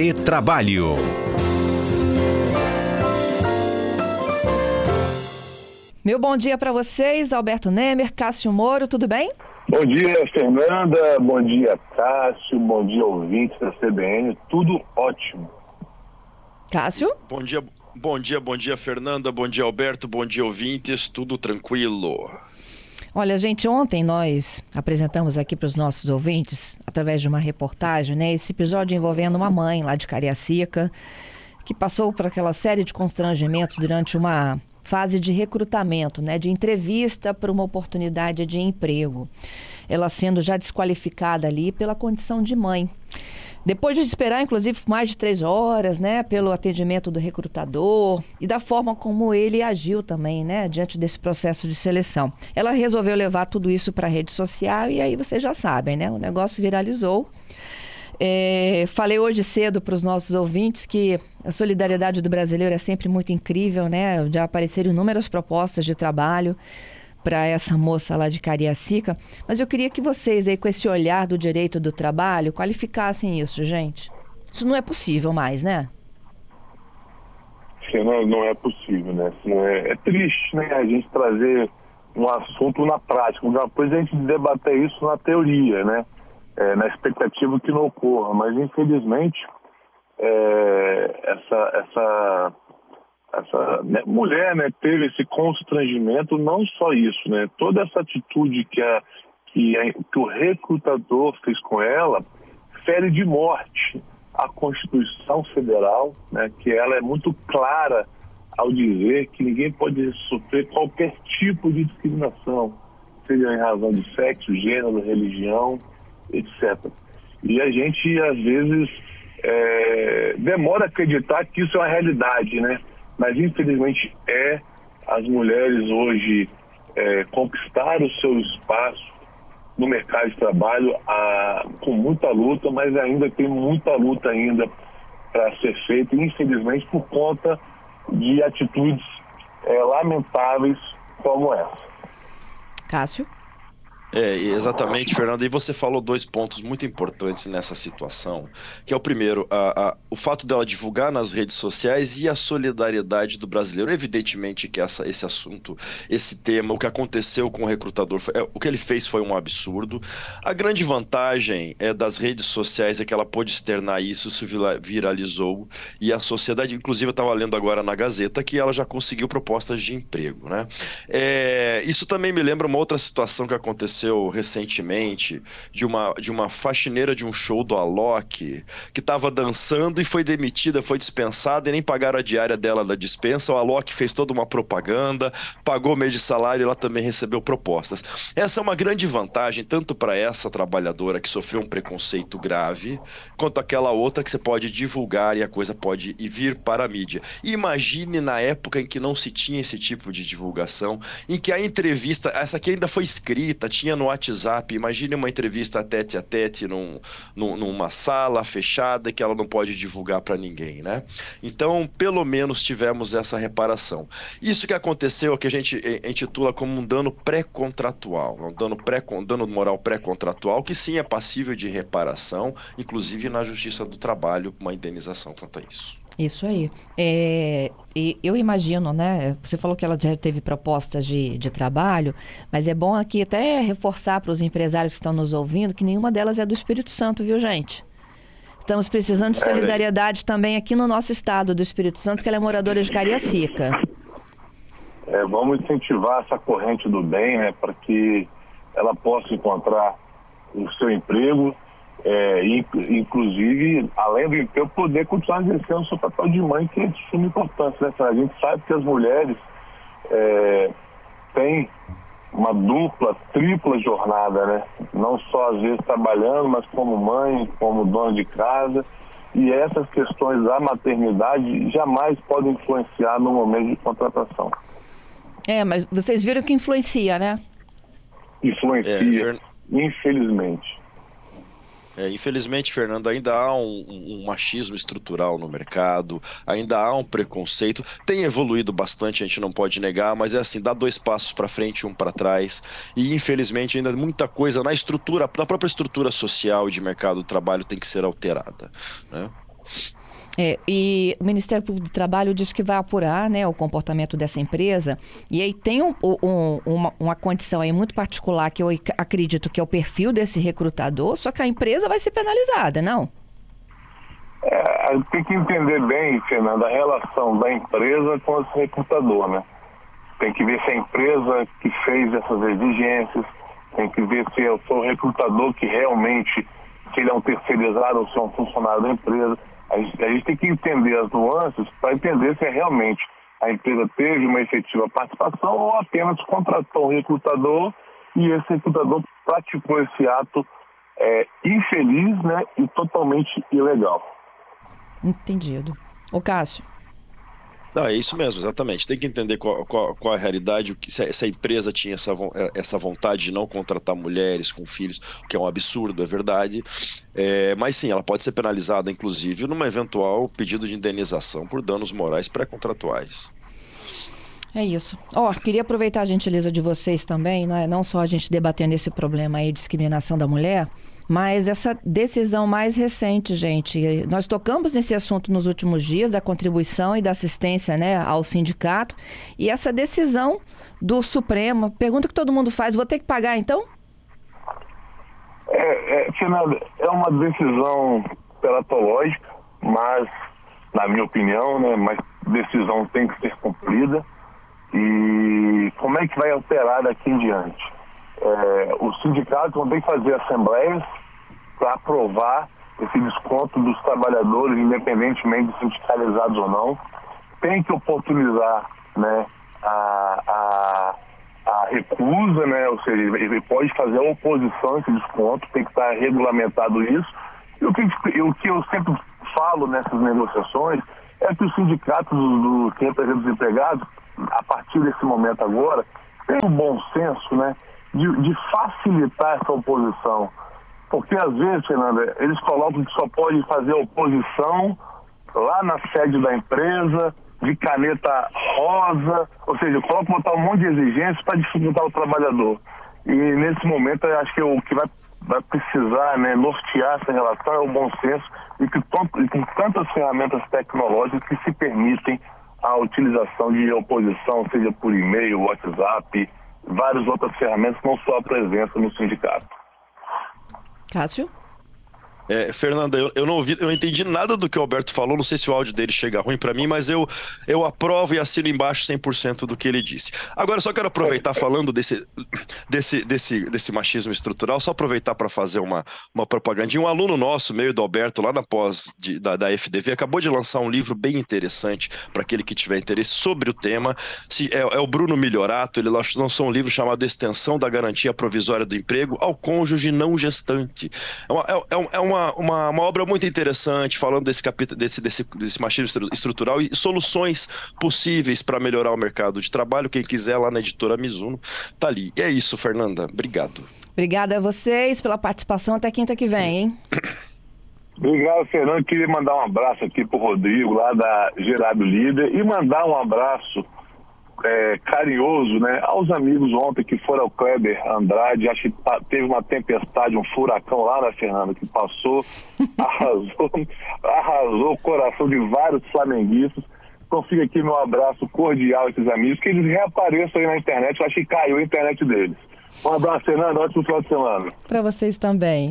Retrabalho. Meu bom dia para vocês, Alberto Nemer, Cássio Moro, tudo bem? Bom dia, Fernanda. Bom dia, Cássio. Bom dia, ouvintes da CBN. Tudo ótimo. Cássio? Bom dia, bom dia, bom dia, Fernanda. Bom dia, Alberto. Bom dia, ouvintes. Tudo tranquilo. Olha, gente, ontem nós apresentamos aqui para os nossos ouvintes, através de uma reportagem, né, esse episódio envolvendo uma mãe lá de Cariacica, que passou por aquela série de constrangimentos durante uma fase de recrutamento, né, de entrevista para uma oportunidade de emprego. Ela sendo já desqualificada ali pela condição de mãe. Depois de esperar, inclusive, mais de três horas, né, pelo atendimento do recrutador e da forma como ele agiu também, né, diante desse processo de seleção. Ela resolveu levar tudo isso para a rede social e aí vocês já sabem, né, o negócio viralizou. É, falei hoje cedo para os nossos ouvintes que a solidariedade do brasileiro é sempre muito incrível, né? Já apareceram inúmeras propostas de trabalho para essa moça lá de Cariacica, mas eu queria que vocês aí com esse olhar do direito do trabalho qualificassem isso, gente. Isso não é possível mais, né? Não, não é possível, né? Assim, é, é, triste, né? A gente trazer um assunto na prática. Coisa é a gente debater isso na teoria, né? é, na expectativa que não ocorra. Mas, infelizmente, é, essa, essa, essa né, mulher né, teve esse constrangimento, não só isso, né, toda essa atitude que, a, que, a, que o recrutador fez com ela fere de morte a Constituição Federal, né, que ela é muito clara ao dizer que ninguém pode sofrer qualquer tipo de discriminação, seja em razão de sexo, gênero, religião, etc. E a gente, às vezes, é, demora a acreditar que isso é uma realidade, né? Mas, infelizmente, é. As mulheres hoje é, conquistaram o seu espaço no mercado de trabalho a, com muita luta, mas ainda tem muita luta ainda para ser feita, infelizmente, por conta de atitudes é, lamentáveis como essa. Cássio? É, exatamente, Fernando. E você falou dois pontos muito importantes nessa situação, que é o primeiro, a, a, o fato dela divulgar nas redes sociais e a solidariedade do brasileiro. Evidentemente que essa, esse assunto, esse tema, o que aconteceu com o recrutador, foi, é, o que ele fez foi um absurdo. A grande vantagem é das redes sociais é que ela pôde externar isso, isso viralizou e a sociedade, inclusive eu estava lendo agora na Gazeta que ela já conseguiu propostas de emprego, né? É, isso também me lembra uma outra situação que aconteceu aconteceu recentemente de uma, de uma faxineira de um show do Alok que estava dançando e foi demitida, foi dispensada e nem pagaram a diária dela da dispensa. O Alok fez toda uma propaganda, pagou mês de salário e ela também recebeu propostas. Essa é uma grande vantagem, tanto para essa trabalhadora que sofreu um preconceito grave, quanto aquela outra que você pode divulgar e a coisa pode ir vir para a mídia. Imagine na época em que não se tinha esse tipo de divulgação, em que a entrevista, essa aqui ainda foi escrita, tinha no WhatsApp. Imagine uma entrevista tete a tete num, num, numa sala fechada que ela não pode divulgar para ninguém, né? Então, pelo menos tivemos essa reparação. Isso que aconteceu é que a gente intitula como um dano pré-contratual, um dano, pré, dano moral pré-contratual, que sim é passível de reparação, inclusive na Justiça do Trabalho, uma indenização quanto a isso. Isso aí. É, eu imagino, né? Você falou que ela já teve propostas de, de trabalho, mas é bom aqui até reforçar para os empresários que estão nos ouvindo que nenhuma delas é do Espírito Santo, viu, gente? Estamos precisando de é, solidariedade também aqui no nosso estado do Espírito Santo, que ela é moradora de Cariacica. É, vamos incentivar essa corrente do bem, né, para que ela possa encontrar o seu emprego é, inclusive, além do emprego, poder continuar exercendo o seu papel de mãe, que é de suma importância. Né? A gente sabe que as mulheres é, têm uma dupla, tripla jornada, né? Não só às vezes trabalhando, mas como mãe, como dona de casa. E essas questões da maternidade jamais podem influenciar no momento de contratação. É, mas vocês viram que influencia, né? Influencia, é, infelizmente. É, infelizmente, Fernando, ainda há um, um, machismo estrutural no mercado, ainda há um preconceito. Tem evoluído bastante, a gente não pode negar, mas é assim, dá dois passos para frente, um para trás. E infelizmente ainda muita coisa na estrutura, na própria estrutura social de mercado do trabalho tem que ser alterada. Né? É, e o Ministério Público do Trabalho diz que vai apurar né, o comportamento dessa empresa. E aí tem um, um, uma, uma, condição aí muito particular que eu acredito que é o perfil desse recrutador, só que a empresa vai ser penalizada, não? É, tem que entender bem, Fernanda, a relação da empresa com esse recrutador, né? Tem que ver se a empresa que fez essas exigências, tem que ver se é o recrutador que realmente, se ele é um terceirizado ou se é um funcionário da empresa a gente, a gente tem que entender as nuances para entender se é realmente a empresa teve uma efetiva participação ou apenas contratou um recrutador e esse recrutador praticou esse ato é, infeliz né, e totalmente ilegal. Entendido. O Cássio. Não, é isso mesmo, exatamente. Tem que entender qual, qual, qual é a realidade, se, a empresa tinha essa, é, essa vontade de não contratar mulheres com filhos, que é um absurdo, é verdade. É, mas sim, ela pode ser penalizada, inclusive, numa eventual pedido de indenização por danos morais pré-contratuais. É isso. Ó, oh, queria aproveitar a gentileza de vocês também, né? não só a gente debatendo esse problema aí de discriminação da mulher, mas essa decisão mais recente, gente, nós tocamos nesse assunto nos últimos dias, da contribuição e da assistência né, ao sindicato, e essa decisão do Supremo, pergunta que todo mundo faz, vou ter que pagar então? É, é, Fernanda, é uma decisão pelatológica, mas, na minha opinião, né, mas decisão tem que ser cumprida. E como é que vai operar daqui em diante? É, os sindicatos vão ter que fazer assembleias para aprovar esse desconto dos trabalhadores, independentemente de sindicalizados ou não. Tem que oportunizar né, a, a, a recusa, né, ou seja, ele pode fazer a oposição a esse desconto, tem que estar regulamentado isso. E o que, o que eu sempre falo nessas negociações é que os sindicatos do, que representam os empregados, a partir desse momento agora, têm um bom senso né, de, de facilitar essa oposição porque às vezes, Fernanda, eles colocam que só pode fazer oposição lá na sede da empresa, de caneta rosa, ou seja, colocam botar um monte de exigências para dificultar o trabalhador. E nesse momento eu acho que o que vai, vai precisar né, nortear essa relação é o bom senso e que e com tantas ferramentas tecnológicas que se permitem a utilização de oposição, seja por e-mail, WhatsApp, várias outras ferramentas, não só a presença no sindicato. Cássio? É, Fernanda, eu, eu, não ouvi, eu entendi nada do que o Alberto falou, não sei se o áudio dele chega ruim para mim, mas eu, eu aprovo e assino embaixo 100% do que ele disse. Agora, só quero aproveitar falando desse, desse, desse, desse machismo estrutural, só aproveitar para fazer uma, uma propagandinha. Um aluno nosso, meio do Alberto, lá na pós de, da, da FDV, acabou de lançar um livro bem interessante para aquele que tiver interesse sobre o tema. Se, é, é o Bruno Milhorato, ele lançou um livro chamado Extensão da Garantia Provisória do Emprego ao Cônjuge Não Gestante. É uma, é, é, é uma uma, uma, uma, obra muito interessante, falando desse capítulo, desse, desse, desse machismo estrutural e soluções possíveis para melhorar o mercado de trabalho. Quem quiser lá na editora Mizuno, tá ali. E é isso, Fernanda. Obrigado. Obrigada a vocês pela participação. Até quinta que vem, hein? Obrigado, Fernando. Queria mandar um abraço aqui pro Rodrigo, lá da Gerado Líder, e mandar um abraço é, carinhoso né, aos amigos ontem que foram ao Kleber Andrade. Acho que teve uma tempestade, um furacão lá, né, Fernanda, que passou, arrasou, arrasou o coração de vários flamenguistas. Então fica aqui meu abraço cordial a esses amigos, que eles reapareçam aí na internet. Eu acho que caiu a internet deles. Um abraço, Fernanda. Ótimo final de semana. Para vocês também.